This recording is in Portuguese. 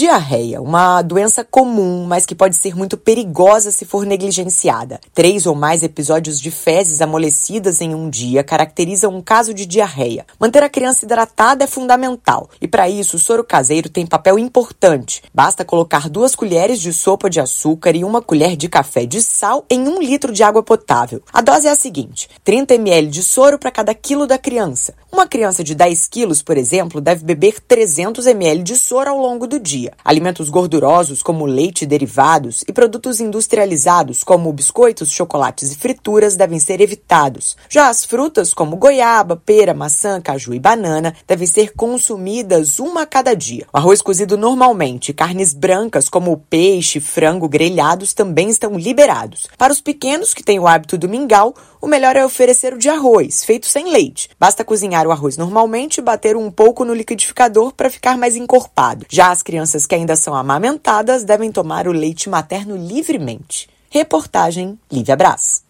Diarreia, uma doença comum, mas que pode ser muito perigosa se for negligenciada. Três ou mais episódios de fezes amolecidas em um dia caracterizam um caso de diarreia. Manter a criança hidratada é fundamental, e para isso o soro caseiro tem papel importante. Basta colocar duas colheres de sopa de açúcar e uma colher de café de sal em um litro de água potável. A dose é a seguinte: 30 ml de soro para cada quilo da criança. Uma criança de 10 quilos, por exemplo, deve beber 300 ml de soro ao longo do dia. Alimentos gordurosos, como leite e derivados, e produtos industrializados, como biscoitos, chocolates e frituras, devem ser evitados. Já as frutas, como goiaba, pera, maçã, caju e banana, devem ser consumidas uma a cada dia. O arroz cozido normalmente, carnes brancas, como peixe, frango, grelhados, também estão liberados. Para os pequenos que têm o hábito do mingau, o melhor é oferecer o de arroz, feito sem leite. Basta cozinhar o arroz normalmente e bater um pouco no liquidificador para ficar mais encorpado. Já as crianças que ainda são amamentadas devem tomar o leite materno livremente. Reportagem Lívia Brás.